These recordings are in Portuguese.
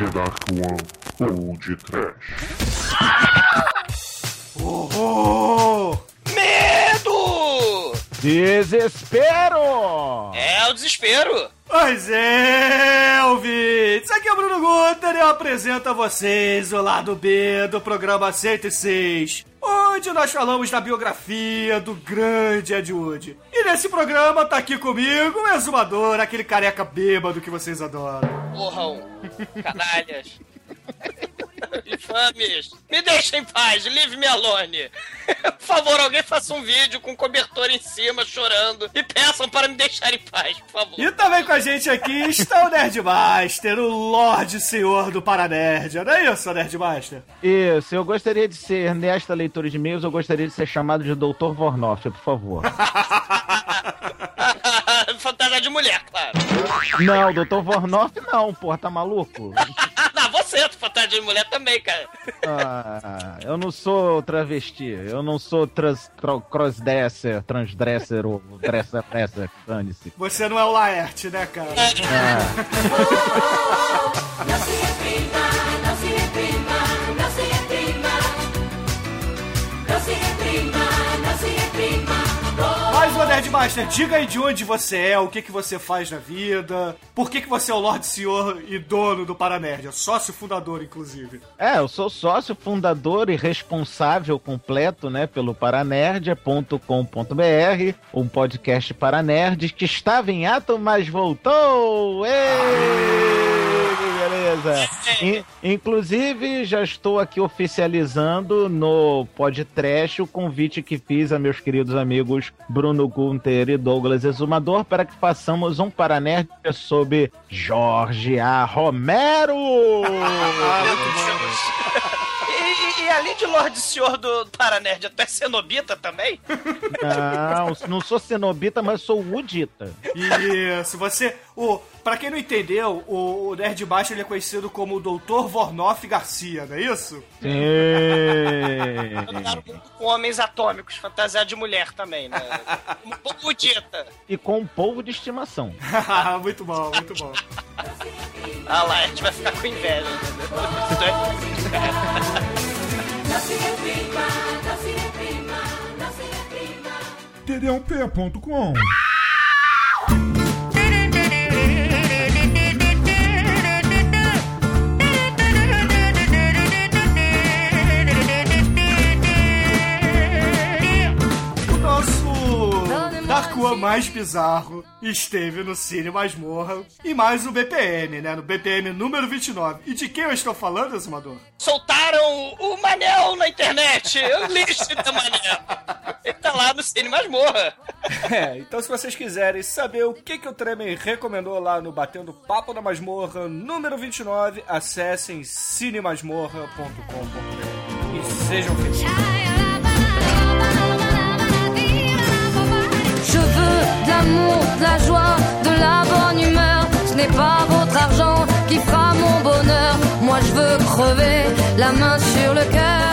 The Dark One ou de Trash. Horror! Medo! Desespero! É o desespero. Pois é, ouvintes! Aqui é o Bruno Guter e eu apresento a vocês o lado B do programa 106, onde nós falamos da biografia do grande Ed Wood. E nesse programa tá aqui comigo o exumador, aquele careca bêbado que vocês adoram. Porrão. Canalhas. Infames. Me deixem em paz. Leave me alone. Por favor, alguém faça um vídeo com um cobertor em cima, chorando. E peçam para me deixar em paz, por favor. E também com a gente aqui está o Nerdmaster, o Lorde Senhor do Paranerd. Não é isso, Nerdmaster? Isso, eu gostaria de ser, nesta leitura de e-mails, eu gostaria de ser chamado de Dr. Vornoff, por favor. Fantasia de mulher, claro. não, Dr. Vornoff não, porra, tá maluco? Não, você, fantasia de mulher também, cara. Ah, eu não sou travesti, eu não sou trans, tro- crossdresser, transdresser ou dresser, dresser, dane-se. Você não é o Laerte, né, cara? Ah, Nerdmaster, diga aí de onde você é, o que, que você faz na vida, por que, que você é o Lorde Senhor e dono do Paranerd, é sócio fundador, inclusive. É, eu sou sócio, fundador e responsável completo, né, pelo Paranerd.com.br, um podcast para nerds que estava em ato, mas voltou! Êêêê! Beleza! In- inclusive, já estou aqui oficializando no podcast o convite que fiz a meus queridos amigos Bruno Gunter e Douglas Exumador para que façamos um Paranerd sobre Jorge A. Romero! E, e- e além de Lorde Senhor do Paranerd, tu é cenobita também? Não, não sou cenobita, mas sou udita. Isso, você. O, pra quem não entendeu, o, o Nerdmaster ele é conhecido como o Dr. Vornoff Garcia, não é isso? Sim. com homens atômicos, fantasia de mulher também, né? Como dita. E com um polvo de estimação. muito bom, muito bom. Ah lá, a gente vai ficar com inveja. entendeu? Td1p.com O nosso Dark One mais bizarro esteve no Cine Masmorra e mais no BPM, né? No BPM número 29. E de quem eu estou falando, Exumador? Soltaram o Manel na internet. Eu li esse da Manel. Ele tá lá no Cine Masmorra. É, então se vocês quiserem saber o que, que o Tremen recomendou lá no Batendo Papo da Masmorra número 29, acessem cinemasmorra.com.br e sejam felizes. L'amour, de la joie, de la bonne humeur. Ce n'est pas votre argent qui fera mon bonheur. Moi je veux crever la main sur le cœur.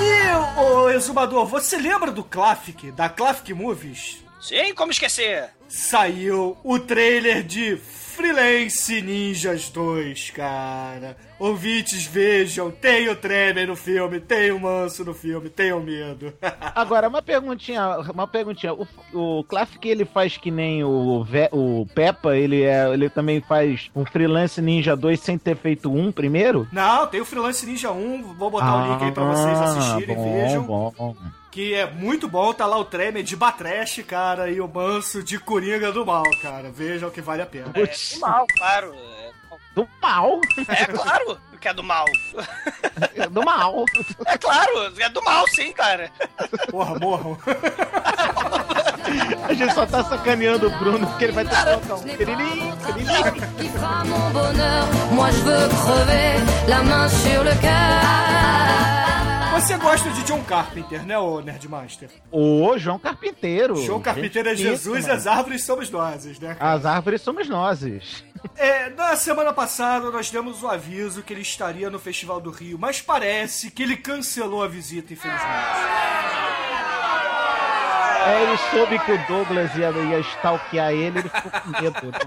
E, ô Exumador, você lembra do Classic, da Classic Movies? Sim, como esquecer? Saiu o trailer de Freelance Ninjas 2, cara. Ouvintes, vejam, tem o Tremer no filme, tem o Manso no filme, tenham medo. Agora, uma perguntinha, uma perguntinha. O, o Classic, ele faz que nem o, o Peppa, ele, é, ele também faz um Freelance Ninja 2 sem ter feito um primeiro? Não, tem o Freelance Ninja 1, vou botar o link aí pra vocês assistirem, Ah, bom, vejam. Bom. Que é muito bom, tá lá o Tremer de Batrash, cara, e o Manso de Coringa do Mal, cara. Vejam que vale a pena. É do mal, claro. É, Do mal! é claro que é do mal. Do mal! É claro, é do mal, sim, cara. Porra, morram. A gente só tá sacaneando o Bruno porque ele vai ter que um. Você gosta de John Carpenter, né, ô Nerdmaster? Ô, João Carpinteiro. João Carpinteiro é Jesus e as árvores somos nós, né? cara? As árvores somos nós. É, na semana passada nós demos o aviso que ele estaria no Festival do Rio, mas parece que ele cancelou a visita, infelizmente. É, ele soube que o Douglas ia, ia stalkear ele, ele ficou com medo. né?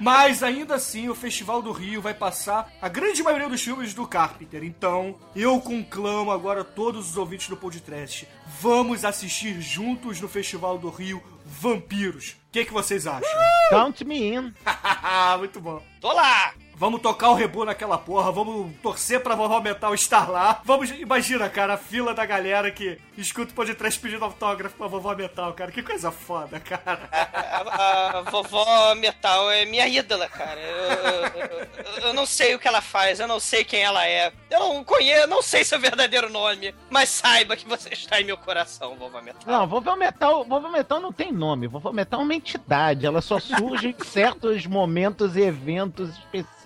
Mas ainda assim, o Festival do Rio vai passar a grande maioria dos filmes do Carpenter. Então, eu conclamo agora todos os ouvintes do podcast. Vamos assistir juntos no Festival do Rio Vampiros. O que, que vocês acham? Count me in. Muito bom. Tô lá! Vamos tocar o rebu naquela porra, vamos torcer pra vovó Metal estar lá. Vamos, imagina, cara, a fila da galera que escuta o podcast pedindo autógrafo pra vovó Metal, cara. Que coisa foda, cara. A, a- a vovó Metal é minha ídola, cara. Eu, eu- eu- eu não sei o que ela faz, eu não sei quem ela é. Eu não conheço, não sei seu verdadeiro nome, mas saiba que você está em meu coração, vovó Metal. Não, Vovô Metal, Vovô Metal não tem nome. Vovô Metal é uma entidade. Ela só surge em certos momentos e eventos específicos.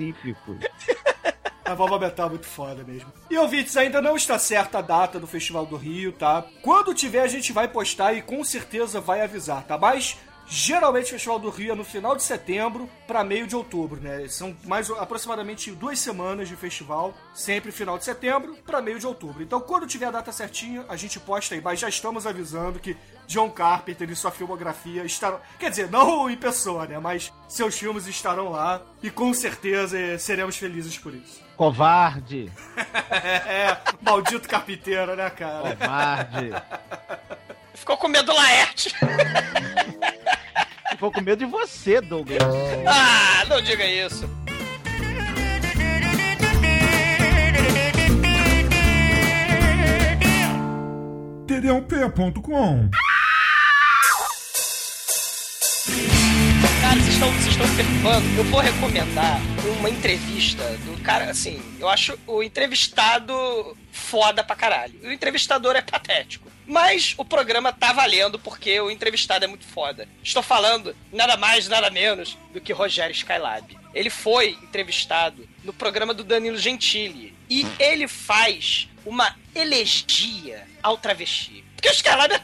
A vovó Metal é muito foda mesmo. E ouvintes, ainda não está certa a data do Festival do Rio, tá? Quando tiver, a gente vai postar e com certeza vai avisar, tá? Mas geralmente o Festival do Rio é no final de setembro para meio de outubro, né? São mais aproximadamente duas semanas de festival, sempre final de setembro para meio de outubro. Então, quando tiver a data certinha, a gente posta aí. Mas já estamos avisando que John Carpenter e sua filmografia estarão. Quer dizer, não em pessoa, né? Mas seus filmes estarão lá e com certeza seremos felizes por isso. Covarde. É, maldito carpinteiro, né, cara? Covarde. Ficou com medo do Laerte. Ficou com medo de você, Douglas. Ah, não diga isso. td1p.com Cara, vocês estão, vocês estão perturbando. Eu vou recomendar uma entrevista do cara, assim, eu acho o entrevistado foda pra caralho. O entrevistador é patético. Mas o programa tá valendo porque o entrevistado é muito foda. Estou falando nada mais, nada menos do que Rogério Skylab. Ele foi entrevistado no programa do Danilo Gentili. E ele faz uma elegia ao travesti. Porque o Skylab, é-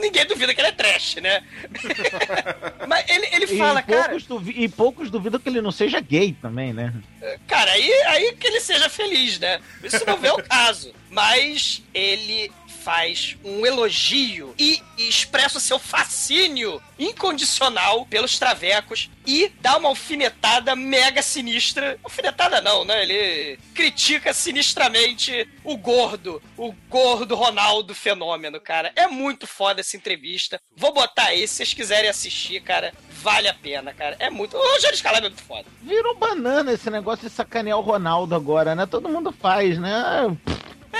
ninguém duvida que ele é trash, né? Mas ele, ele fala, e, cara... duvi- e poucos duvidam que ele não seja gay também, né? Cara, aí, aí que ele seja feliz, né? Isso não é o caso. Mas ele faz um elogio e expressa o seu fascínio incondicional pelos travecos e dá uma alfinetada mega sinistra. Alfinetada não, né? Ele critica sinistramente o gordo, o gordo Ronaldo fenômeno, cara. É muito foda essa entrevista. Vou botar aí, se vocês quiserem assistir, cara, vale a pena, cara. É muito. O Rogério Scalab é muito foda. Virou banana esse negócio de sacanear o Ronaldo agora, né? Todo mundo faz, né?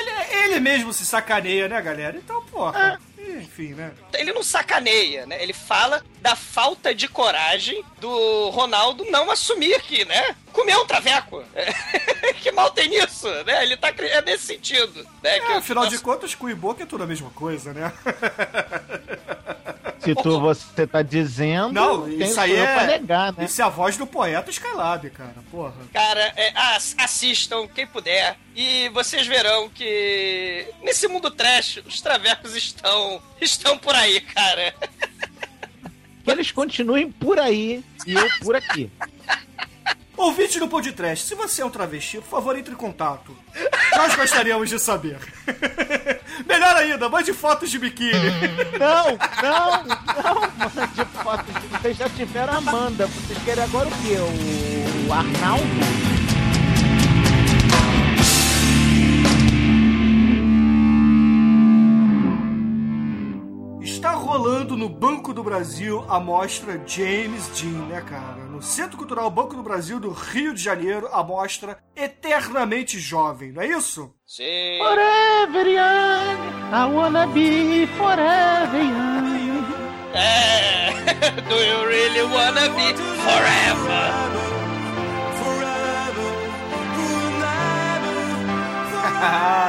Ele, ele mesmo se sacaneia, né, galera? Então, porra. Enfim, né? ele não sacaneia, né? Ele fala da falta de coragem do Ronaldo não assumir que, né? Comer um traveco. que mal tem nisso, né? Ele tá é nesse sentido, né? que É, o afinal de nosso- contas, cu e boca é tudo a mesma coisa, né? Se tu você tá dizendo, Não, isso aí é. pra negar, né? Isso é a voz do poeta Skylab, cara. Porra. Cara, é, ass- assistam quem puder e vocês verão que nesse mundo trash os travecos estão estão por aí, cara. Que eles continuem por aí e eu por aqui. Ouvinte do podcast, se você é um travesti, por favor, entre em contato. Nós gostaríamos de saber. Melhor ainda, mande fotos de biquíni. Não, não, não, mande fotos. Vocês já tiveram a Amanda. Vocês querem agora o quê? O, o Arnaldo? Está rolando no Banco do Brasil a mostra James Dean, né, cara? No Centro Cultural Banco do Brasil do Rio de Janeiro, a mostra Eternamente Jovem, não é isso? Sim. Forever young, I wanna be forever young. É. Do you really wanna be forever?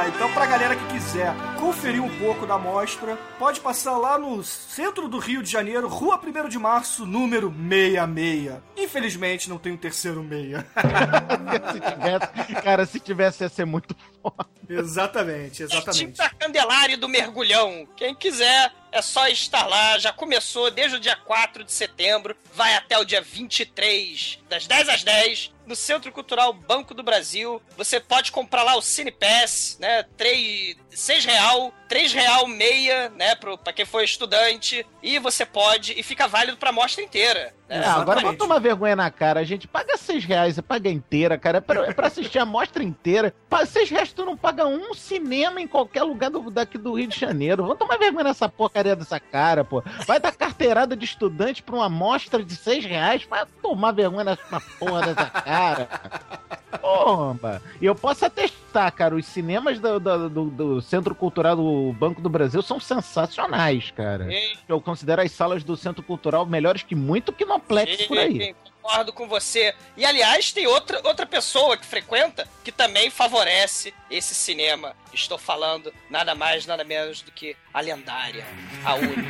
então, pra galera que quiser conferir um pouco da mostra, pode passar lá no centro do Rio de Janeiro, Rua 1 de Março, número 66. Infelizmente, não tem um terceiro meia. se tivesse, cara, se tivesse ia ser muito foda. exatamente, É exatamente. Tinta Candelária do Mergulhão. Quem quiser, é só estar lá. Já começou desde o dia 4 de setembro, vai até o dia 23, das 10 às 10, no Centro Cultural Banco do Brasil. Você pode comprar lá o Cine Pass, né? 3, 6 real, 欧 três real meia né, para quem for estudante, e você pode, e fica válido para mostra inteira. Né, não, agora vamos tomar vergonha na cara, a gente paga seis reais, você paga inteira, cara, é pra, é pra assistir a mostra inteira. 6 seis reais tu não paga um cinema em qualquer lugar do, daqui do Rio de Janeiro. Vamos tomar vergonha nessa porcaria dessa cara, pô. Vai dar carteirada de estudante pra uma mostra de seis reais, vai tomar vergonha nessa porra dessa cara. Bomba! E eu posso atestar, cara, os cinemas do, do, do, do Centro Cultural do Banco do Brasil são sensacionais, cara. Sim, Eu considero as salas do Centro Cultural melhores que muito Kinoplex por aí. sim, Concordo com você. E aliás, tem outra, outra pessoa que frequenta que também favorece esse cinema. Estou falando nada mais, nada menos do que a lendária, a única.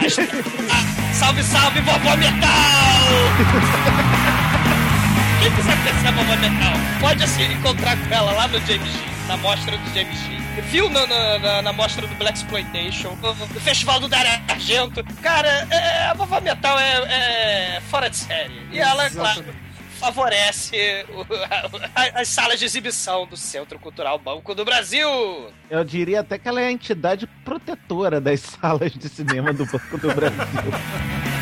a estra- a- salve, salve, vovó Metal! Quem quiser conhecer a vovó Metal, pode assim, encontrar com ela lá no James G, na mostra do James G. Viu na, na, na, na mostra do Black Exploitation, no, no Festival do Dario Argento. Cara, é, a vovó Metal é, é fora de série. E ela, claro, favorece o- a- as salas de exibição do Centro Cultural Banco do Brasil. Eu diria até que ela é a entidade protetora das salas de cinema do Banco do Brasil.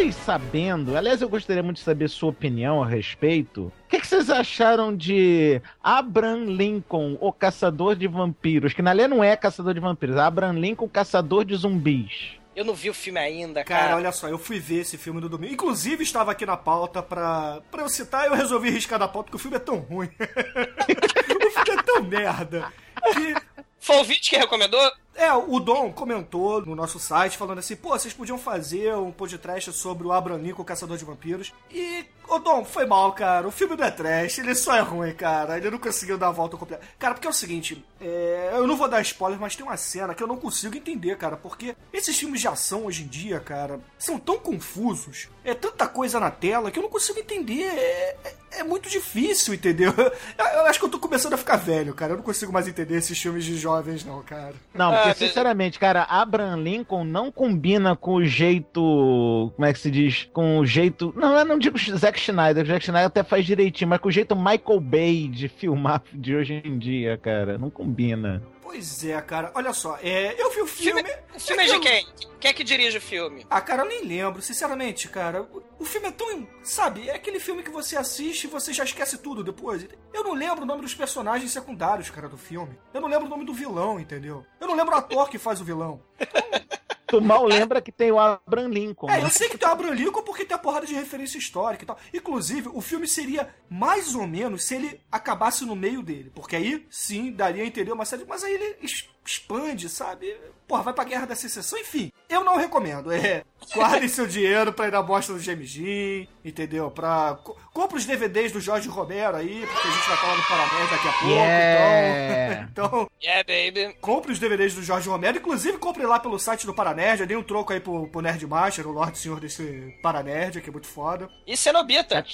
andei sabendo, aliás, eu gostaria muito de saber sua opinião a respeito. O que, que vocês acharam de Abraham Lincoln, o caçador de vampiros? Que na lei não é caçador de vampiros, é Abraham Lincoln, caçador de zumbis. Eu não vi o filme ainda, cara. Cara, olha só, eu fui ver esse filme no domingo. Inclusive, estava aqui na pauta pra, pra eu citar, eu resolvi riscar da pauta porque o filme é tão ruim. o filme é tão merda. Que Foi o ouvinte que recomendou? É, o Dom comentou no nosso site falando assim, pô, vocês podiam fazer um podcast sobre o Abraham Lincoln, o Caçador de Vampiros. E, ô Dom, foi mal, cara. O filme não é trash, ele só é ruim, cara. Ele não conseguiu dar a volta completa. Cara, porque é o seguinte, é, eu não vou dar spoiler, mas tem uma cena que eu não consigo entender, cara. Porque esses filmes de ação hoje em dia, cara, são tão confusos. É tanta coisa na tela que eu não consigo entender. É, é- é muito difícil, entendeu? Eu, acho que eu tô começando a ficar velho, cara. Eu não consigo mais entender esses filmes de jovens, não, cara. Não, porque be- sinceramente, cara, Abraham Lincoln não combina com o jeito. Como é que se diz? Com o jeito. Não, eu não digo Zack Schneider, o Zack Schneider até faz direitinho, mas com o jeito Michael Bay de filmar de hoje em dia, cara. Não combina. Pois é, cara. Olha só, é, eu vi o filme. Filme, o filme é de eu- quem? Quem é que dirige o filme? Ah, cara, eu nem lembro, sinceramente, cara. O, o filme é tão. Sabe, é aquele filme que você assiste e você já esquece tudo depois. Eu não lembro o nome dos personagens secundários, cara, do filme. Eu não lembro o nome do vilão, entendeu? Eu não lembro o ator que faz o vilão. Tu mal lembra que tem o Abraham Lincoln. É, né? eu sei que tem o Abraham Lincoln porque tem a porrada de referência histórica e tal. Inclusive, o filme seria mais ou menos se ele acabasse no meio dele. Porque aí, sim, daria a entender uma série. Mas aí ele expande, sabe? Porra, vai pra Guerra da Secessão. Enfim, eu não recomendo. É, guardem seu dinheiro pra ir na mostra do James Dean, entendeu? Pra... co- Compre os DVDs do Jorge Romero aí, porque a gente vai falar no Paranés daqui a pouco. Yeah. Então, então, Yeah, baby. compre os DVDs do Jorge Romero. Inclusive, compre lá pelo site do Paranerd. Eu dei um troco aí pro, pro Nerdmaster, o Lorde Senhor desse Paranerd, que é muito foda. E Cenobita.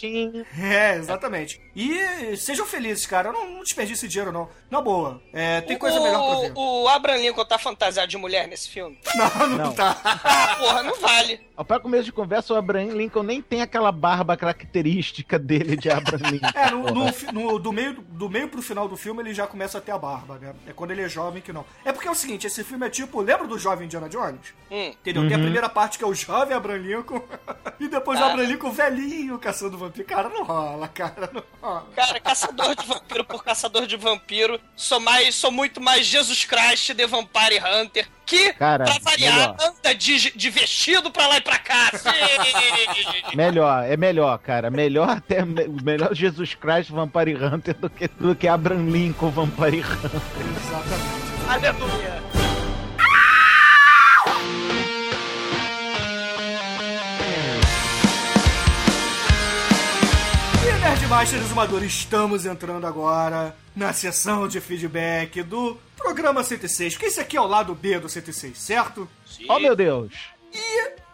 É, exatamente. E sejam felizes, cara. Não, não desperdice dinheiro, não. Na boa. É, tem coisa o, melhor pra ver. O Abraham Lincoln tá fantasiado de mulher nesse filme? Não, não, Não. tá. Ah, porra, não vale. Ó, Pra começo de conversa, o Abraham Lincoln nem tem aquela barba característica dele de Abraham Lincoln. É, no, no no- do, meio, do meio pro final do filme ele já começa a ter a barba, né? É quando ele é jovem que não. É porque é o seguinte, esse filme é tipo, lembra do jovem Indiana Jones? Hum. Entendeu? Tem a primeira parte que é o jovem Abraham Lincoln e depois o Ah. Abraham Lincoln velhinho caçando vampiro. Cara, não rola, cara, não rola. Cara, caçador de vampiro por caçador de vampiro. Sou mais, sou muito mais Jesus Christ de Vampire Hunter. Que, Cara, pra variar, melhor. anda de, de vestido pra lá e pra cá. Melhor, é melhor, cara. Melhor até melhor Jesus Christ Vampire Hunter do que, do que Abraham Lincoln Vampire Hunter. Exatamente. Aleluia. E Nerdmaster Exumador, estamos entrando agora na sessão de feedback do programa 106, porque esse aqui é o lado B do 106, certo? Oh, meu Deus.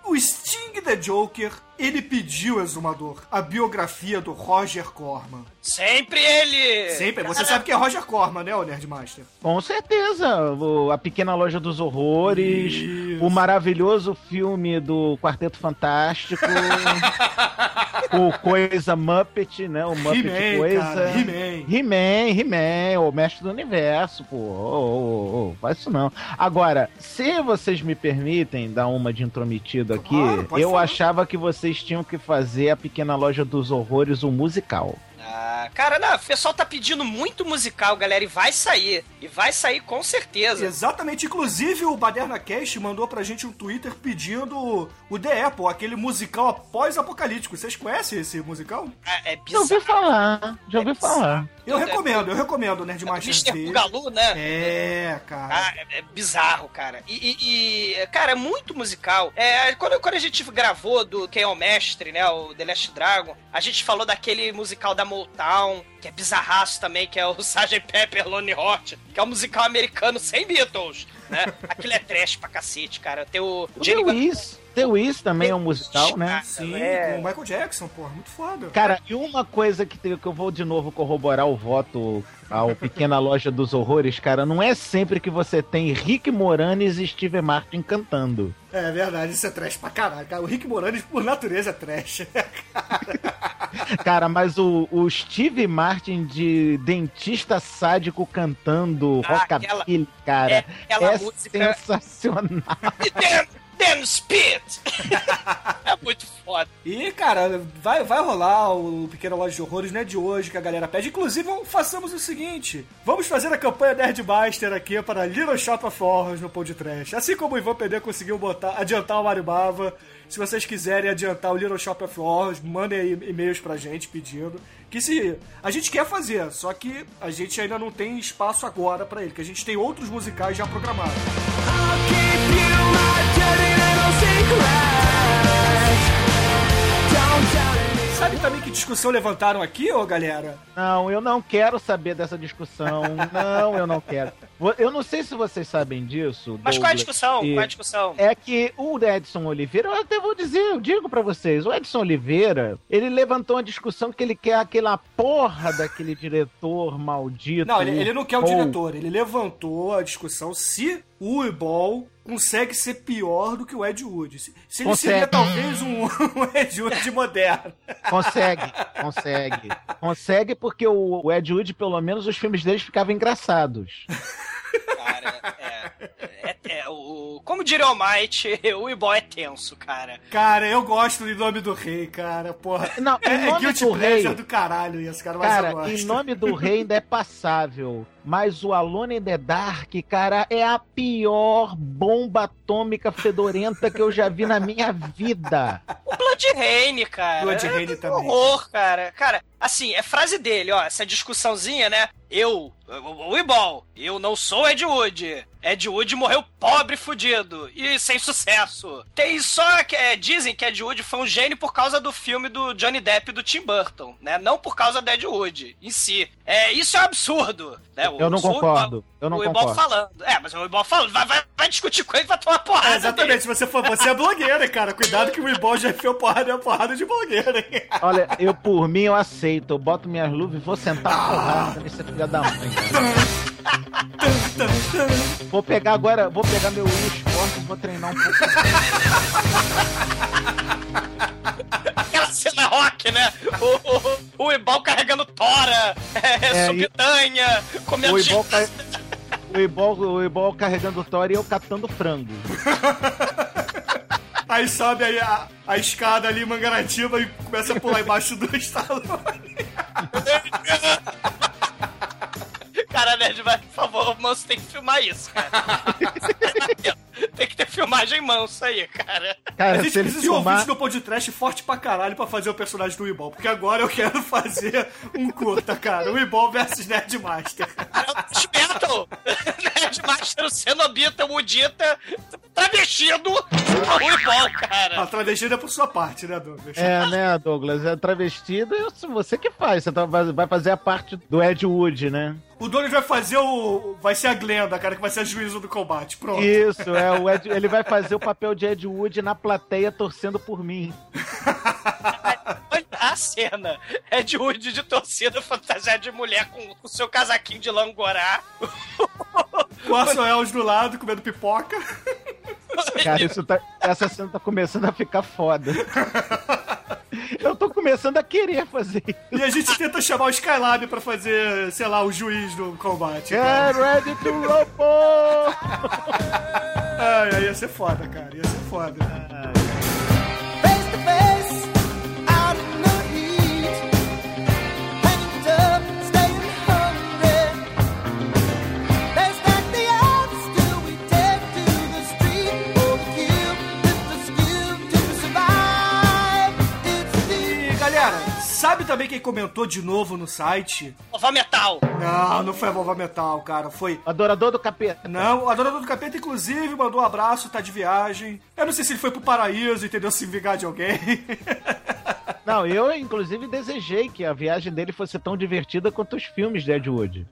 o Sting the Joker, ele pediu, Exumador, a biografia do Roger Corman. Sempre ele! Sempre, você sabe que é Roger Corman, né, o Nerdmaster? Com certeza. O- a Pequena Loja dos Horrores, Isso. o maravilhoso filme do Quarteto Fantástico, o Coisa Muppet, né? O Muppet He-Man, Coisa. He-Man. He-Man, He-Man, o mestre do universo, pô. Ô, ô, ô, faz isso não. Agora, se vocês me permitem dar uma de intrometido aqui, Claro, eu falar. achava que vocês tinham que fazer a Pequena Loja dos Horrores, o musical. Ah, cara, não, o pessoal tá pedindo muito musical, galera, e vai sair. E vai sair com certeza. Exatamente, inclusive o Baderna Cash mandou pra gente um Twitter pedindo o The Apple, aquele musical após-apocalíptico. Vocês conhecem esse musical? Ah, É Já ouvi bizarro. falar, já ouvi É falar. Eu É, recomendo, eu recomendo o Nerdmaster Mr. ver. Bugalu, né? É, cara. Ah, é, é bizarro, cara. E, e- e, cara, é muito musical. É, quando, quando a gente gravou do Quem é o Mestre, né? O The Last Dragon, a gente falou daquele musical da Motown, que é bizarraço também, que é o Sgt. Pepper Lonely Heart, que é um musical americano sem Beatles, né? Aquilo é trash pra cacete, cara. Tem o O Jenny The Wiz, The Wiz também é um musical, né? Sim, é. com o Michael Jackson, porra, muito foda. Cara, e uma coisa que, tem- que eu vou de novo corroborar o voto ao Pequena Loja dos Horrores, cara, não é sempre que você tem Rick Moranis e Steve Martin cantando. É verdade, isso é trash pra caralho, cara. O Rick Moranis, por natureza, é trash. Cara, mas o, o Steve Martin de dentista sádico cantando Ah, rockabilly, cara, é, aquela é música- sensacional. Then Spit! é muito foda. E, cara, vai, vai rolar o Pequena Loja de Horrores, não é de hoje que a galera pede. Inclusive, vamos- façamos o seguinte: vamos fazer a campanha Nerdmaster aqui para Little Shop of Horrors no Pod Trash. Assim como o Ivan PD conseguiu botar, adiantar o Mario Bava. Se vocês quiserem adiantar o Little Shop of Horrors, mandem e-mails pra gente pedindo. Que se. A gente quer fazer, só que a gente ainda não tem espaço agora pra ele, que a gente tem outros musicais já programados. Sabe também que discussão levantaram aqui, ô galera? Não, eu não quero saber dessa discussão. Não, eu não quero. Eu não sei se vocês sabem disso. Mas qual é a Douglas, discussão? e- Qual é a discussão? É que o Edson Oliveira, eu até vou dizer, eu digo pra vocês, o Edson Oliveira, ele levantou uma discussão que ele quer aquela porra daquele diretor maldito. Não, ele, ele não quer o diretor, ele levantou a discussão se o Uibol consegue ser pior do que o Ed Wood. Se, se ele Consegue. seria talvez um, um Ed Wood moderno. Consegue, consegue. Consegue porque o o Ed Wood, pelo menos, os filmes deles ficavam engraçados. É, é, é, o, como diria o Might, o Ibol é tenso, cara. Cara, eu gosto do nome do rei, cara, porra. Não, é, é nome guilty do rei. do caralho isso, cara, mas eu Cara, gosto. em nome do rei ainda é passável. Mas o Alone in the Dark, cara, é a pior bomba atômica fedorenta que eu já vi na minha vida. O Blood Rain, cara. Blood é Rain um também. horror, cara. Cara, assim, é frase dele, ó, essa discussãozinha, né? Eu, o Ibol, eu não sou Ed Wood. Ed Wood morreu pobre, fudido e sem sucesso. Tem só que é, dizem que Ed Wood foi um gênio por causa do filme do Johnny Depp e do Tim Burton, né? Não por causa do Ed Wood em si. É, isso é um absurdo, né? O- Eu não o- concordo. Eu não o Ibol concordo. falando. É, mas o Ibol falando, vai, vai, vai discutir com ele, vai tomar porrada. É, dele. exatamente, se você for, você é blogueira, cara. Cuidado que o Uibol já enfiou porrada e porrada de blogueira, hein? Olha, eu por mim eu aceito. Eu boto minhas luvas e vou sentar a porrada nesse filho da mãe. Vou pegar agora, vou pegar meu Wii Sport e vou treinar um pouco. Aquela cena rock, né? O, o, o Ibal carregando tora, é, É, subtanha, comendo O ca- o Ibol, o carregando Thor e eu catando frango. Aí sobe aí a, a escada ali, Mangaratiba, e começa a pular embaixo do Stallone. Cara, Nerd, vai, por favor, manso tem que filmar isso, cara. tem que ter filmagem manso aí, cara. Cara, A gente se ele precisa de um filmar... ouvinte do podcast forte pra caralho pra fazer o personagem do Weeball, porque agora eu quero fazer um curta, cara. Weeball versus Nerdmaster. É o Metal! Roadmaster, o Cenobita, o Mudita, travestido pro Rui cara. A travestida é por sua parte, né, Douglas? É, né, Douglas? É travestido, isso você que faz. Você tá- vai fazer a parte do Ed Wood, né? O Douglas vai fazer o. Vai ser a Glenda, cara, que vai ser a juízo do combate. Pronto. Isso, é, o Ed, ele vai fazer o papel de Ed Wood na plateia torcendo por mim. Olha a cena. É de Wood de torcida fantasiada de mulher com o seu casaquinho de langorá. O Orson Welles do lado, comendo pipoca. Cara, isso tá, essa cena tá começando a ficar foda. Eu tô começando a querer fazer. E a gente tenta chamar o Skylab pra fazer, sei lá, o juiz do combate. cara. Get ready to rumble! Ai, ai, ia ser foda, cara. Ia ser foda. Face sabe também quem comentou de novo no site? Nova Metal. Não, não foi a Vovó Metal, cara. Foi. Adorador do capeta. Não, o adorador do capeta, inclusive, mandou um abraço, tá de viagem. Eu não sei se ele foi pro paraíso, entendeu? Se vingar de alguém. Não, eu inclusive desejei que a viagem dele fosse tão divertida quanto os filmes de Ed Wood.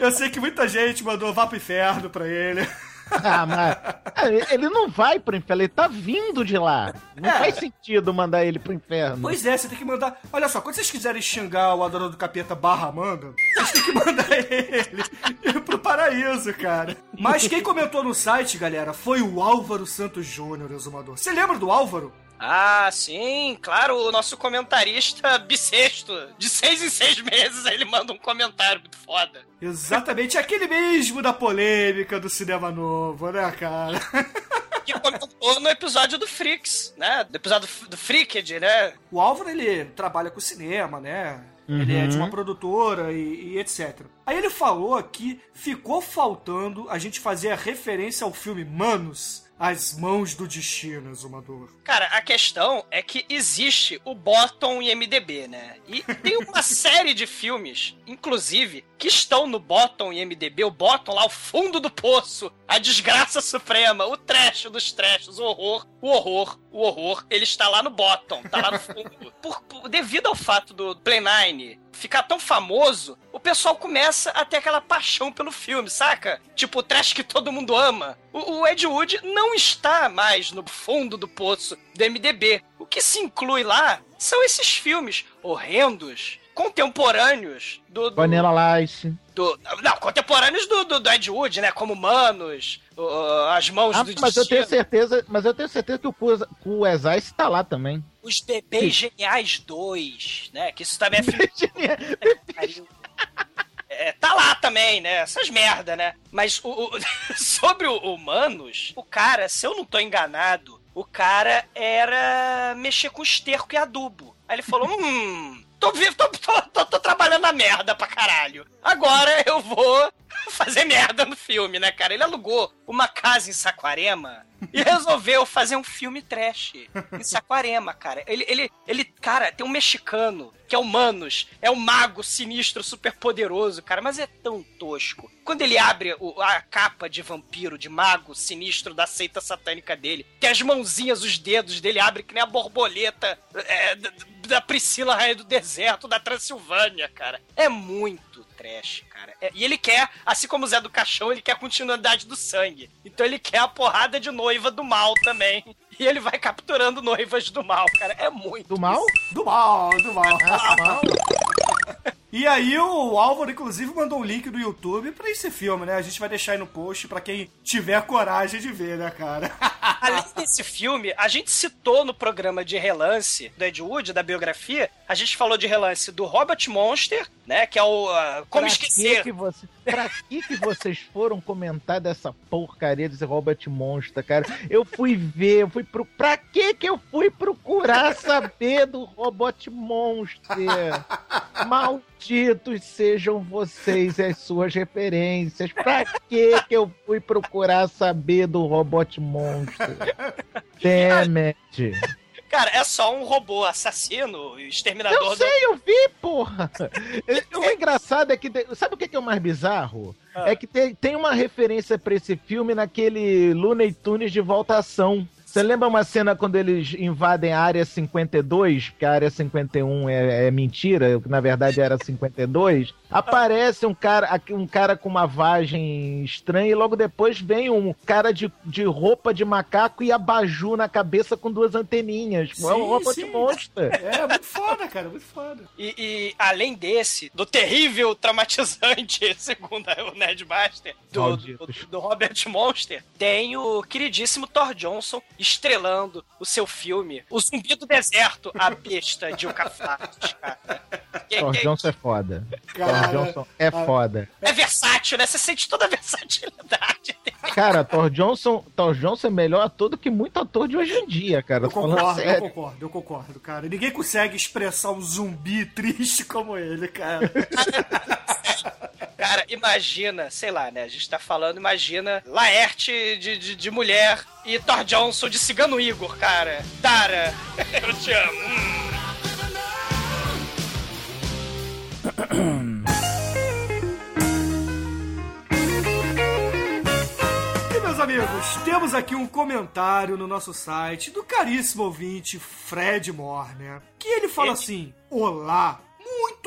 Eu sei que muita gente mandou vá pro inferno pra ele. Ah, mas ah, ele não vai pro inferno, ele tá vindo de lá. Não É. faz sentido mandar ele pro inferno. Pois é, você tem que mandar. Olha só, quando vocês quiserem xingar o adorador do capeta barra Amanda, vocês têm que mandar ele ir pro paraíso, cara. Mas quem comentou no site, galera, foi o Álvaro Santos Júnior, exumador. Você lembra do Álvaro? Ah, sim, claro, o nosso comentarista bissexto. De seis em seis meses ele manda um comentário muito foda. Exatamente, aquele mesmo da polêmica do cinema novo, né, cara? Que comentou no episódio do Freaks, né? Do episódio do, Freaked, né? O Álvaro, ele trabalha com cinema, né? Ele é de uma produtora e, e etc. Aí ele falou que ficou faltando a gente fazer a referência ao filme Manos, As Mãos do Destino, Exumador. Cara, a questão é que existe o Bottom e MDB, né? E tem uma série de filmes, inclusive, que estão no Bottom e MDB. O Bottom lá, o fundo do poço, a desgraça suprema, o trash dos trashes, o horror, o horror, o horror. Ele está lá no Bottom, tá lá no fundo. Por- por- devido ao fato do Play 9 ficar tão famoso, o pessoal começa a ter aquela paixão pelo filme, saca? Tipo, o trash que todo mundo ama. O, o Ed Wood não está mais no fundo do poço do MDB. O que se inclui lá são esses filmes horrendos, contemporâneos do. do, Vanilla Ice. Do- não, contemporâneos do, do, do Ed Wood, né? Como Manos, o- As Mãos Ah, do mas eu tenho certeza, mas eu tenho certeza que o Cu- o Wes Ice tá lá também. Os Bebês Geniais 2, né? Que isso também é filme. É, tá lá também, né? Essas merda, né? Mas o, o- sobre o Humanos, o cara, se eu não tô enganado, o cara era mexer com esterco e adubo. Aí ele falou: hum. Tô vivo, tô, tô, tô- tô trabalhando na merda pra caralho. Agora eu vou fazer merda no filme, né, cara? Ele alugou uma casa em Saquarema e resolveu fazer um filme trash em Saquarema, cara. Ele, ele, ele, cara, tem um mexicano que é o Manos, é um mago sinistro, super poderoso, cara, mas é tão tosco. Quando ele abre o- a capa de vampiro, de mago sinistro da seita satânica dele, que as mãozinhas, os dedos dele abrem que nem a borboleta é, da, da Priscila Rainha do Deserto, da Transilvânia, cara. É muito trash, cara. É- e ele quer, assim como o Zé do Caixão, ele quer a continuidade do sangue. Então ele quer a porrada de noiva do mal também. E ele vai capturando noivas do mal, cara. É muito. Do mal? Do mal, do mal. Do mal. E aí o Álvaro, inclusive, mandou o link do YouTube pra esse filme, né? A gente vai deixar aí no post pra quem tiver coragem de ver, né, cara? Além desse filme, a gente citou no programa de relance do Ed Wood, da biografia, a gente falou de relance do Robert Monster, né? Que é o. ah, como Pra esquecer? Que que você, pra que, que vocês foram comentar dessa porcaria desse Robert Monster, cara? Eu fui ver, eu fui pro. Pra que que eu fui procurar saber do Robot Monster? Malditos sejam vocês e as suas referências. Pra que que eu fui procurar saber do Robot Monster? Damn it. Cara, é só um robô assassino, exterminador Eu sei, eu vi, porra! O engraçado é que. Sabe o que que é o mais bizarro? É que tem, tem uma referência pra esse filme naquele Looney Tunes de Volta à Ação. Você lembra uma cena quando eles invadem a área 52, porque a área 51 é, é mentira, que na verdade era 52? Aparece um cara, um cara com uma vagem estranha e logo depois vem um cara de, de roupa de macaco e abajur na cabeça com duas anteninhas. é Sim, um robô sim. de monster. É, muito foda, cara, muito foda. E, e além desse, do terrível, traumatizante, segundo o Nerdmaster, do, do, Malditos. do Robert Monster, tem o queridíssimo Thor Johnson estrelando o seu filme O Zumbi do Deserto, a besta de Ucaflatos, cara. Que- Thor que- Johnson é foda. Cara, Thor Johnson é foda. é versátil, né? Você sente toda a versatilidade dele. Cara, Thor Johnson, Thor Johnson é melhor ator do que muito ator de hoje em dia, cara. Eu concordo, eu concordo, eu concordo, cara. Ninguém consegue expressar um zumbi triste como ele, cara. Imagina, sei lá, né? A gente tá falando, imagina Laerte de, de, de mulher e Thor Johnson de cigano Igor, cara. Dara, eu te amo. Hum. E meus amigos, temos aqui um comentário no nosso site do caríssimo ouvinte Fred Morner, que ele fala assim: Olá,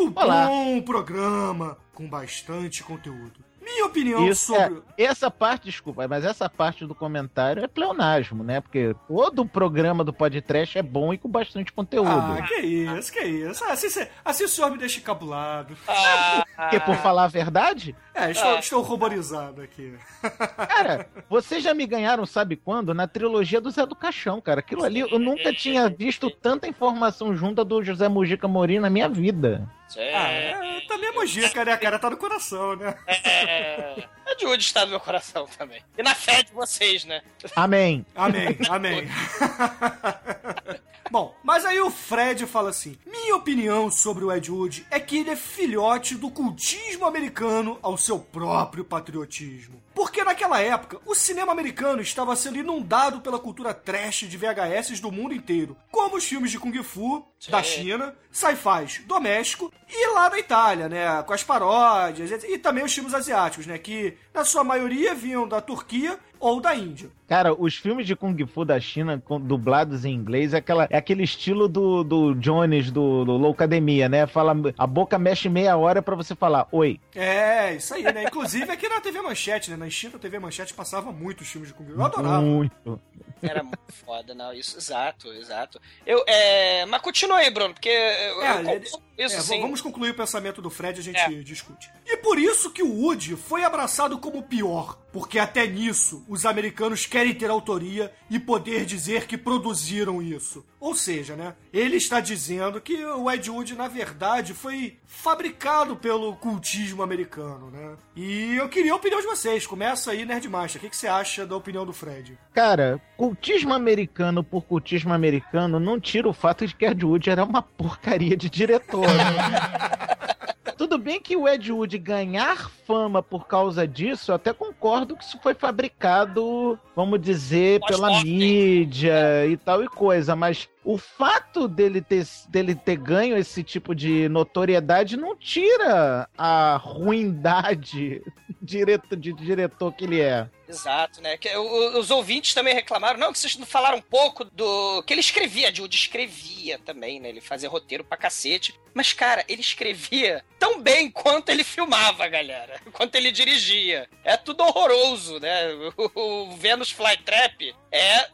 muito Olá. bom programa, com bastante conteúdo. Minha opinião Isso, é, sobre. essa parte, desculpa, mas essa parte do comentário é pleonasmo, né? Porque todo o programa do podcast é bom e com bastante conteúdo. Ah, que isso, que isso. Ah, Assim, assim o senhor me deixa encabulado. Ah, Porque, por falar a verdade, É, estou, Ah. estou ruborizado aqui. cara, vocês já me ganharam, sabe quando? Na trilogia do Zé do Caixão, cara. Aquilo ali, eu nunca tinha visto tanta informação junta do José Mujica Morim na minha vida. Ah, é, também é mojica, né, cara? Tá no coração, né? é, é de onde está no meu coração também. E na fé de vocês, né? Amém. Amém, amém. Bom, mas aí o Fred fala assim: Minha opinião sobre o Ed Wood é que ele é filhote do cultismo americano ao seu próprio patriotismo. Porque naquela época, o cinema americano estava sendo inundado pela cultura trash de VHS do mundo inteiro, como os filmes de Kung Fu, da China, sci-fi doméstico e lá da Itália, né, com as paródias e também os filmes asiáticos, né, que na sua maioria vinham da Turquia ou da Índia. Cara, os filmes de Kung Fu da China, com- dublados em inglês, é, aquela, é aquele estilo do, do Jones, do, do Loucademia, né? Fala, a boca mexe meia hora pra você falar oi. É, isso aí, né? Inclusive aqui na TV Manchete, né? Na extinta TV Manchete passava muito os filmes de Kung Fu. Eu adorava. Muito. Era muito foda, não. Isso, exato, exato. Eu, é, mas continua aí, Bruno, porque eu, É, eu- isso É, sim. Vamos concluir o pensamento do Fred e a gente É. discute. E por isso que o Woody foi abraçado como pior, porque até nisso os americanos querem ter autoria e poder dizer que produziram isso. Ou seja, né? Ele está dizendo que o Ed Wood, na verdade, foi fabricado pelo cultismo americano, né? E eu queria a opinião de vocês. Começa aí, Nerdmaster. O que, que você acha da opinião do Fred? Cara, cultismo americano por cultismo americano não tira o fato de que Ed Wood era uma porcaria de diretor. né? Tudo bem que o Ed Wood ganhar fama por causa disso, eu até concordo que isso foi fabricado, vamos dizer, pela Pós-mortem. mídia e tal e coisa, mas o fato dele ter, dele ter ganho esse tipo de notoriedade não tira a ruindade direto, de diretor que ele é. Exato, né? Que, o- os ouvintes também reclamaram, não, que vocês não falaram um pouco do. que ele escrevia, de escrevia também, né? Ele fazia roteiro pra cacete. Mas, cara, ele escrevia tão bem quanto ele filmava, galera. Quanto ele dirigia. É tudo horroroso, né? O, o Venus Flytrap é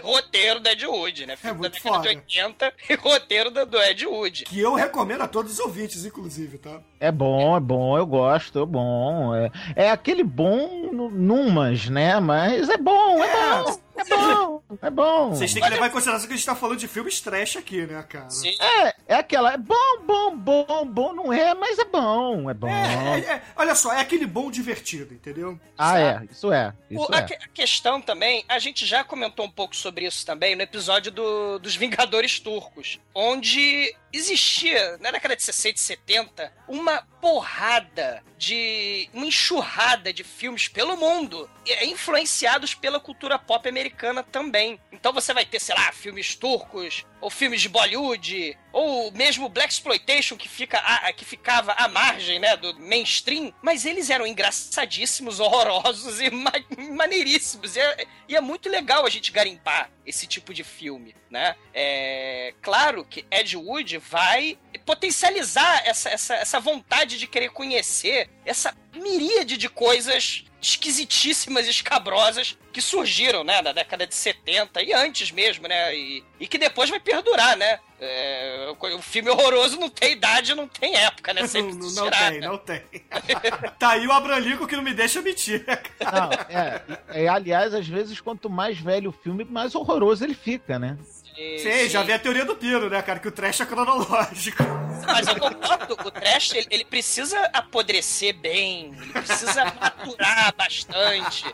roteiro do Ed Wood, né? Filme da muito década de foda. 80 e roteiro do, do Ed Wood. Que eu recomendo a todos os ouvintes, inclusive, tá? É bom, é bom, eu gosto, é bom. É, é aquele bom numas, né? Mas é bom, é bom, é bom, é bom. Vocês têm que levar em consideração que a gente tá falando de filmes trash aqui, né, cara? Sim. É, é aquela, é bom, bom, bom, bom, não é, mas é bom, é bom. É, é, é, olha só, é aquele bom divertido, entendeu? Ah, é, isso é, isso O- a, é. que- a questão também, a gente já comentou um pouco sobre isso também no episódio do- dos Vingadores Turcos, onde existia, na década de 60 e 70, uma porrada de. uma enxurrada de filmes pelo mundo, e- influenciados pela cultura pop americana também. Então você vai ter, sei lá, filmes turcos, ou filmes de Bollywood, ou mesmo Black Exploitation que, fica que ficava à margem, né, do mainstream, mas eles eram engraçadíssimos, horrorosos e ma maneiríssimos. E é, e é muito legal a gente garimpar esse tipo de filme, né? É claro que Ed Wood vai potencializar essa, essa, essa vontade de querer conhecer essa miríade de coisas esquisitíssimas e escabrosas que surgiram, né, na década de 70 e antes mesmo, né, e, e que depois vai perdurar, né. É, o, filme horroroso não tem idade, não tem época, né, Não, sempre não, tem, né? não tem. tá aí o Abralico que não me deixa mentir. Não, é, é, aliás, às vezes, quanto mais velho o filme, mais horroroso ele fica, né? Sim, já vi a teoria do Piro, né, cara? Que o trash é cronológico. Mas eu concordo, o trash, ele, ele precisa apodrecer bem, ele precisa maturar bastante.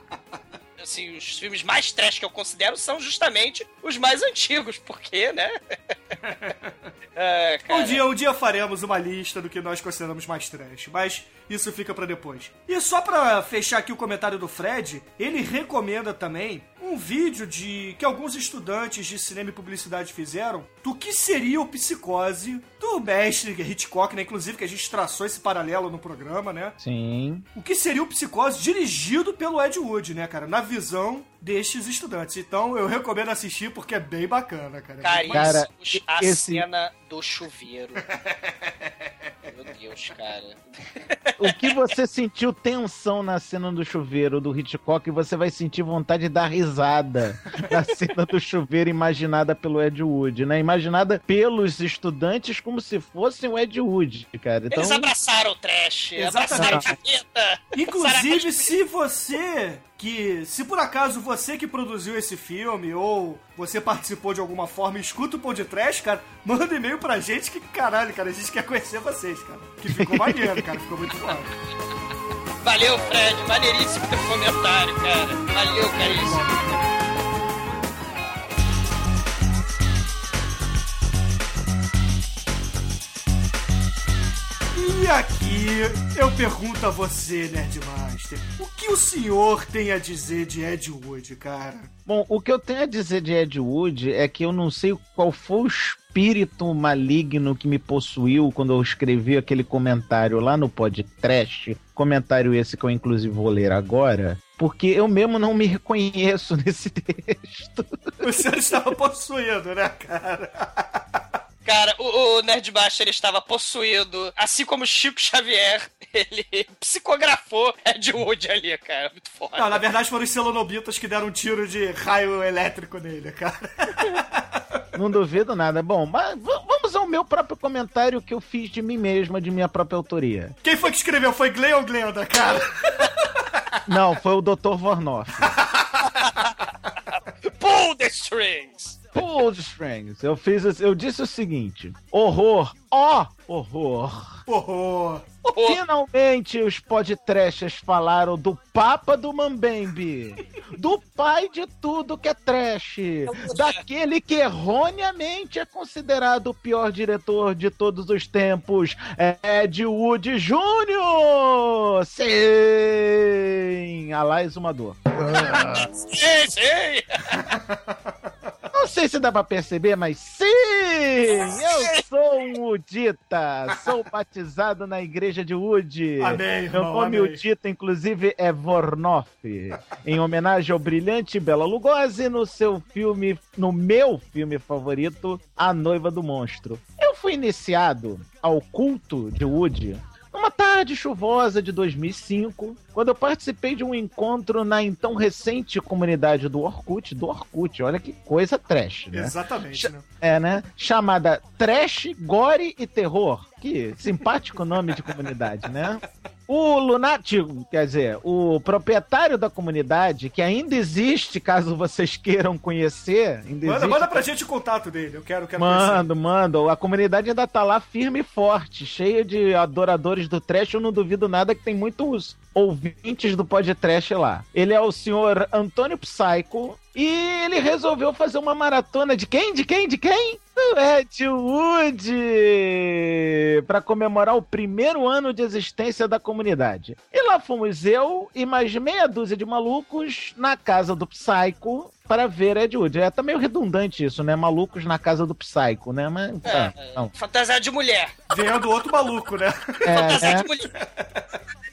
Assim, os filmes mais trash que eu considero são justamente os mais antigos, porque, né? É, cara. Um dia, um dia faremos uma lista do que nós consideramos mais trash, mas isso fica pra depois. E só pra fechar aqui o comentário do Fred, ele recomenda também um vídeo de que alguns estudantes de cinema e publicidade fizeram do que seria o Psicose do mestre Hitchcock, né? Inclusive que a gente traçou esse paralelo no programa, né? Sim. O que seria o Psicose dirigido pelo Ed Wood, né, cara? Na visão destes estudantes. Então eu recomendo assistir porque é bem bacana, cara. É Cara, Caríssimos, a esse- cena do chuveiro. Meu Deus, cara. O que você sentiu tensão na cena do chuveiro do Hitchcock, você vai sentir vontade de dar risada na cena do chuveiro imaginada pelo Ed Wood, né? Imaginada pelos estudantes como se fossem o Ed Wood, cara. Então, Eles abraçaram o trash, abraçaram a. Inclusive, se você que. Se por acaso você que produziu esse filme ou você participou de alguma forma escuta o Pão de Trash, cara, manda e-mail pra gente que caralho, cara, a gente quer conhecer vocês, cara. Que ficou maneiro, cara, ficou muito bom. Valeu, Fred. Maneiríssimo teu comentário, cara. Valeu, caríssimo. E aqui eu pergunto a você, Nerdmaster, o que o senhor tem a dizer de Ed Wood, cara? Bom, o que eu tenho a dizer de Ed Wood é que eu não sei qual foi o espírito maligno que me possuiu quando eu escrevi aquele comentário lá no podcast. Comentário esse que eu inclusive vou ler agora. Porque eu mesmo não me reconheço nesse texto. O senhor estava possuído, né, cara? Cara, o, o Nerdmaster ele estava possuído, assim como Chico Xavier, ele psicografou Ed Wood ali, cara. Muito foda. Não, na verdade foram os celonobitas que deram um tiro de raio elétrico nele, cara. Não duvido nada. Bom, mas vamos ao meu próprio comentário que eu fiz de mim mesma, de minha própria autoria. Quem foi que escreveu? Foi Glenn ou Glenda, cara? Não, foi o Dr. Vornoff. Pull the strings! Pull the strings. Eu fiz, eu disse o seguinte: horror, ó horror. Horror. Finalmente os podtrashers falaram do Papa do Mambembe, do pai de tudo que é trash, daquele que erroneamente é considerado o pior diretor de todos os tempos, Ed Wood Jr. Sim! Alá Exumador. Sim, sim! Não sei se dá pra perceber, mas sim! Eu sou um Udita! Sou batizado na igreja de Wood. Amém, Meu nome amém. Udita, inclusive, é Vornoff. em homenagem ao brilhante Bela Lugosi no seu filme, no meu filme favorito, A Noiva do Monstro. Eu fui iniciado ao culto de Wood numa tarde chuvosa de 2005, quando eu participei de um encontro na então recente comunidade do Orkut, do Orkut, olha que coisa trash, né? Exatamente, né? É, né? Chamada Trash, Gore e Terror. Que simpático nome de comunidade, né? O lunático, quer dizer, o proprietário da comunidade, que ainda existe, caso vocês queiram conhecer, ainda Manda, existe. manda pra gente o contato dele, eu quero, quero conhecer. Mando, mando. A comunidade ainda tá lá firme e forte, cheia de adoradores do trash. Eu não duvido nada que tem muitos ouvintes do podcast lá. Ele é o senhor Antônio Psycho e ele resolveu fazer uma maratona de quem? De quem? De quem? Do Ed Wood! Pra comemorar o primeiro ano de existência da comunidade. E lá fomos eu e mais meia dúzia de malucos na casa do Psycho para ver Ed Wood. É até meio redundante isso, né? Malucos na casa do Psycho, né? Mas, tá, não. Fantasia de mulher. Vendo outro maluco, né? Fantasia É, de é. mulher.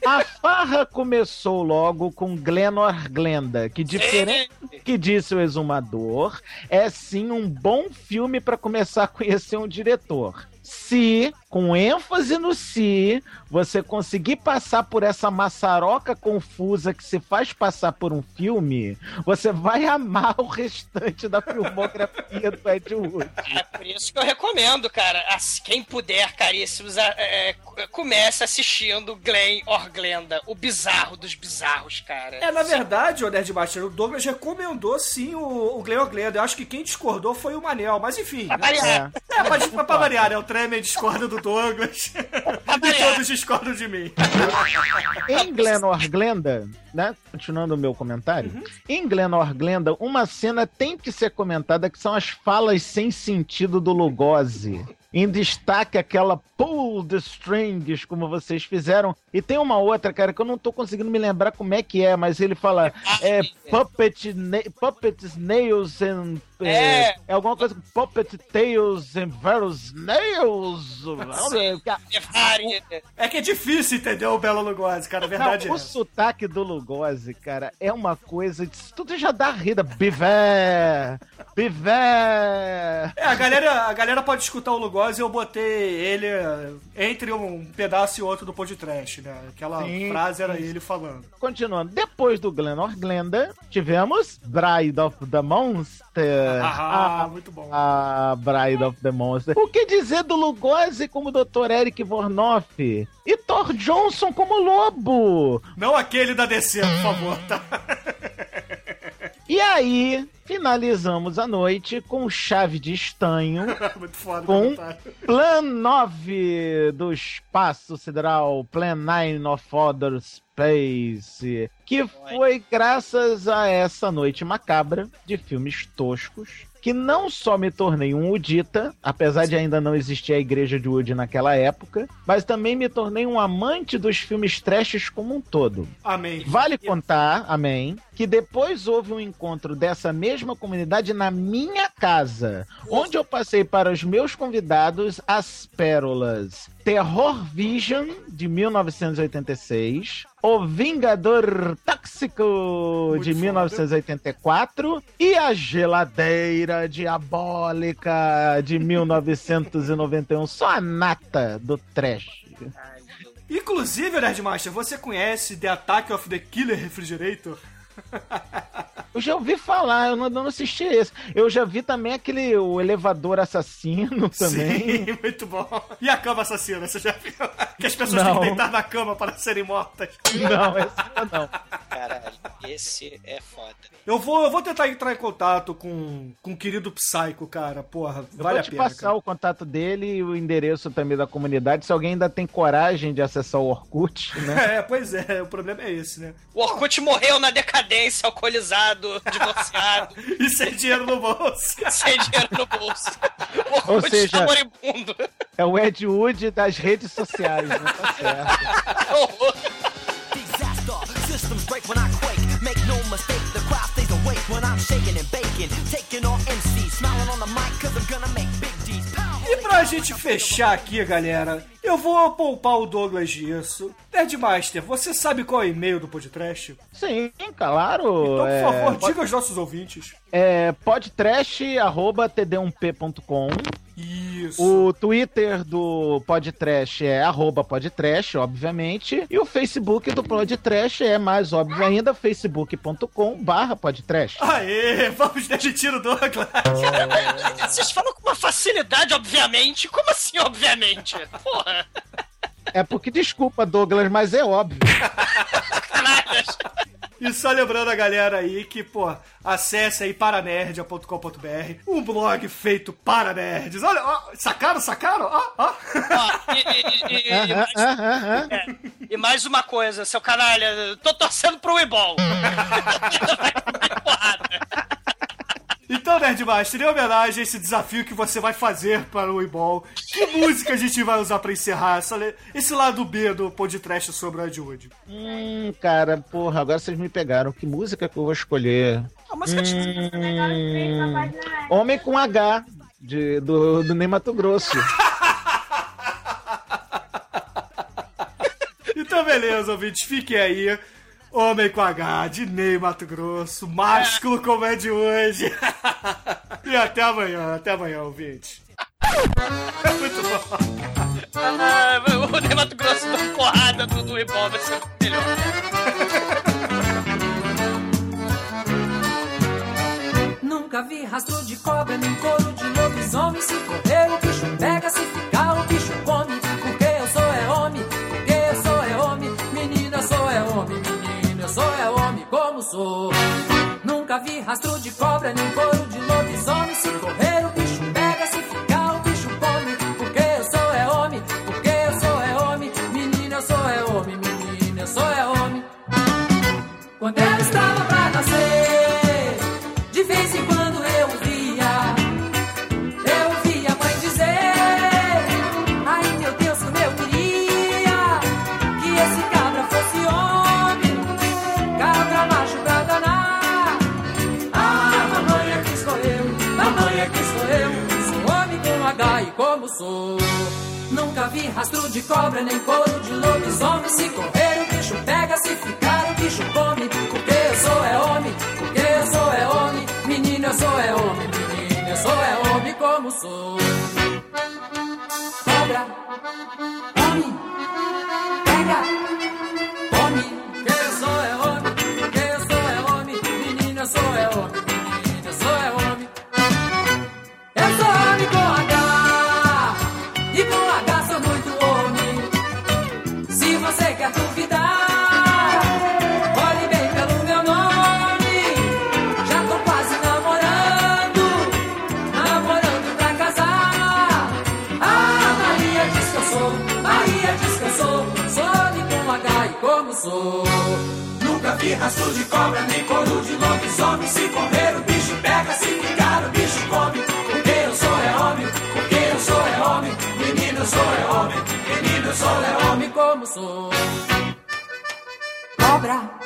A farra começou logo com Glenor Glenda, que diferente que disse o exumador, é sim um bom filme para começar a conhecer um diretor. Se, com ênfase no se, você conseguir passar por essa maçaroca confusa que se faz passar por um filme, você vai amar o restante da filmografia do Ed Wood. É por isso que eu recomendo, cara. Quem puder, caríssimos, é, é, comece assistindo Glenn or Glenda, o bizarro dos bizarros, cara. É, na verdade, o Nerdmaster, o Douglas recomendou sim o, o Gleo Glenda. Eu acho que quem discordou foi o Manel, mas enfim. Pra né? variar. É, mas pra, pra variar, né? O Tremer discorda do Douglas. e variar. todos discordam de mim. Em Glenor Glenda, né? Continuando o meu comentário. Em Glenor Glenda, uma cena tem que ser comentada que são as falas sem sentido do Lugosi. Em destaque aquela pull the strings, como vocês fizeram. E tem uma outra, cara, que eu não tô conseguindo me lembrar como é que é, mas ele fala é, puppet, na- puppet nails and... É, É. é alguma coisa com puppet tails and various nails. É que é difícil entender o Belo Lugosi, cara. A verdade Não, é. o sotaque do Lugosi, cara, é uma coisa. de- Tudo já dá rida. Bivé! Bivé! É, a galera, a galera pode escutar o Lugosi eu botei ele eh, entre um pedaço e outro do podcast, né? Aquela Sim, frase era sim. ele falando. Continuando, depois do Glenor Glenda, tivemos Bride of the Monster. Ah, muito bom. A Bride of the Monster. O que dizer do Lugosi como Dr. Eric Vornoff? E Thor Johnson como Lobo? Não aquele da DC, por favor, tá? E aí, finalizamos a noite com chave de estanho. muito foda Com. Plan 9 do Espaço Sideral, Plan 9 of Other Space, que foi graças a essa noite macabra de filmes toscos, que não só me tornei um Udita, apesar de ainda não existir a igreja de Wood naquela época, mas também me tornei um amante dos filmes trashes como um todo. Amém. Vale contar, amém, que depois houve um encontro dessa mesma comunidade na minha casa, onde eu passei para os meus convidados as pérolas Terror Vision, de 1986, O Vingador Tóxico, de foda. 1984, e A Geladeira Diabólica, de 1991. Só a nata do trash. Inclusive, Nerdmaster, você conhece The Attack of the Killer Refrigerator? Eu já ouvi falar, eu não, não assisti esse. Eu já vi também aquele o elevador assassino também. Sim, muito bom. E a cama assassina, você já viu? Que as pessoas Não. têm que deitar na cama para serem mortas. Não, esse não. Caralho, esse é foda. Eu vou, eu vou tentar entrar em contato com, com o querido Psycho, cara. Porra, Eu vale vou a te pena. passar cara. o contato dele e o endereço também da comunidade. Se alguém ainda tem coragem de acessar o Orkut, né? É, pois é, o problema é esse, né? O Orkut morreu na decadência, alcoolizado, divorciado, E sem dinheiro no bolso. sem dinheiro no bolso. O Orkut Ou seja- tá moribundo. É o Ed Wood das redes sociais, não tá certo. Horror. disaster. Systems break when I mistake, the crowd stays awake when I'm shaking and baking. Taking on MC, smiling on the mic, cause I'm gonna make big. Pow! E pra gente fechar aqui, galera, eu vou poupar o Douglas disso. Nerdmaster, você sabe qual é o e-mail do podcast? Sim, claro. Então, por é, favor, diga aos nossos ouvintes. É podtrash.td1p.com Isso. O Twitter do Podtrash é arroba podtrash, obviamente. E o Facebook do Podtrash é mais óbvio ainda, facebook.com barra podtrash. Aê, vamos demitir o Douglas. Vocês falam com uma facilidade, obviamente. Como assim, obviamente? Porra. É porque, desculpa, Douglas, mas é óbvio. E só lembrando a galera aí que, pô, acesse aí paranerdia.com.br, um blog feito para nerds. Olha, ó, sacaram, sacaram? Ó, ó. Ó, e, e- e- e- Aham, mais, aham, aham. é, e mais uma coisa, seu canalha, tô torcendo pro Weeball. Porrada. Então, Nerdmaster, em homenagem a esse desafio que você vai fazer para o Ibol, que música a gente vai usar para encerrar essa, esse lado B do podcast sobre o Ed Wood? Hum, cara, porra, agora vocês me pegaram. Que música que eu vou escolher? A música de... É hum. é? Homem com H, de, do, do Ney Mato Grosso. então, beleza, ouvintes, fiquem aí. Homem com H, Ney Mato Grosso, másculo é. como é de hoje. e até amanhã, até amanhã, ouvinte. Muito bom. Ah, o Ney Mato Grosso porrada do revólver, isso é melhor. Nunca vi rastro de cobra, nem couro de lobisomem se correr. como sou. Nunca vi rastro de cobra nem cor. de cobra, nem couro de lobisomem se correr. Sou Nunca vi rastro de cobra, nem coro de lobisomem. Se correr, o bicho pega, se ficar, o bicho come. Porque eu sou é homem, porque eu sou é homem. Menino, eu sou é homem, menino, eu sou é homem como sou. Cobra.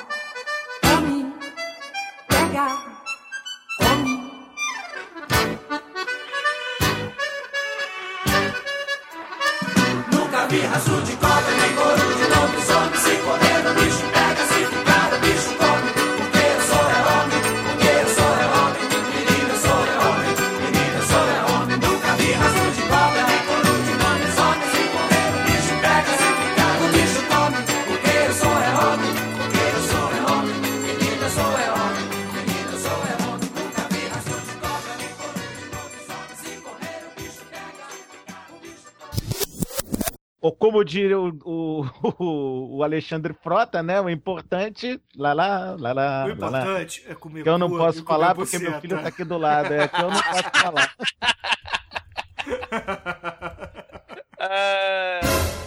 como diria o, o, o, Alexandre Frota, né? O importante. Lá, lá, lá, lá. O importante lá, é comer Que eu não posso é falar porque meu filho tá aqui do lado. É que eu não posso falar. Ah.